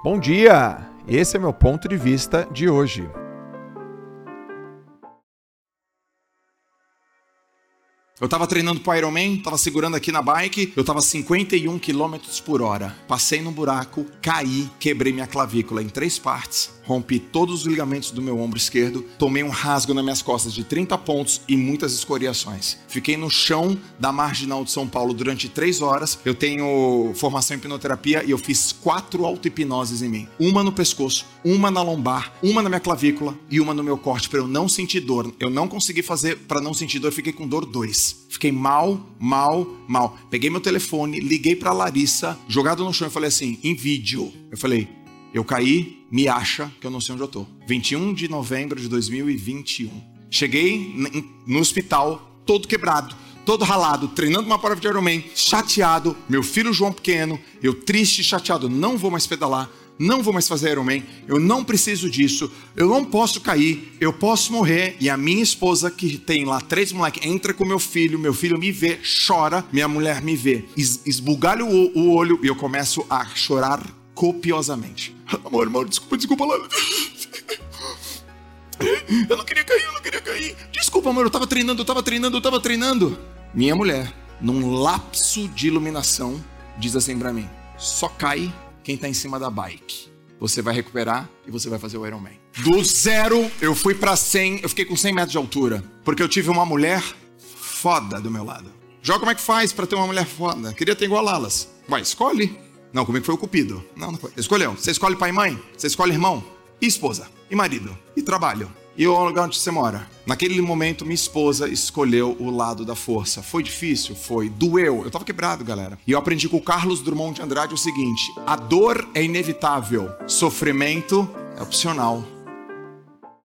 Bom dia! Esse é meu ponto de vista de hoje. Eu tava treinando pro Ironman, tava segurando aqui na bike, eu tava 51 km por hora. Passei no buraco, caí, quebrei minha clavícula em três partes rompi todos os ligamentos do meu ombro esquerdo, tomei um rasgo nas minhas costas de 30 pontos e muitas escoriações. Fiquei no chão da marginal de São Paulo durante três horas. Eu tenho formação em hipnoterapia e eu fiz quatro auto-hipnoses em mim: uma no pescoço, uma na lombar, uma na minha clavícula e uma no meu corte para eu não sentir dor. Eu não consegui fazer para não sentir dor, fiquei com dor dois. Fiquei mal, mal, mal. Peguei meu telefone, liguei para Larissa, jogado no chão e falei assim: em vídeo. Eu falei: eu caí, me acha que eu não sei onde eu tô. 21 de novembro de 2021. Cheguei no hospital, todo quebrado, todo ralado, treinando uma prova de Ironman, chateado, meu filho João pequeno, eu triste, chateado, não vou mais pedalar, não vou mais fazer Ironman, eu não preciso disso, eu não posso cair, eu posso morrer. E a minha esposa, que tem lá três moleques, entra com meu filho, meu filho me vê, chora, minha mulher me vê, es esbugalha o, o olho e eu começo a chorar copiosamente. Amor, amor, desculpa, desculpa lá. Eu não queria cair, eu não queria cair. Desculpa, amor, eu tava treinando, eu tava treinando, eu tava treinando. Minha mulher, num lapso de iluminação, diz assim para mim: só cai quem tá em cima da bike. Você vai recuperar e você vai fazer o Ironman. Do zero, eu fui para 100, eu fiquei com 100 metros de altura. Porque eu tive uma mulher foda do meu lado. Joga como é que faz para ter uma mulher foda? Queria ter igual a Lalas. Vai, escolhe. Não, comigo foi o Cupido. Não, não foi. Escolheu. Você escolhe pai e mãe? Você escolhe irmão? E esposa? E marido? E trabalho? E o lugar onde você mora? Naquele momento, minha esposa escolheu o lado da força. Foi difícil? Foi. Doeu. Eu tava quebrado, galera. E eu aprendi com o Carlos Drummond de Andrade o seguinte: a dor é inevitável, sofrimento é opcional.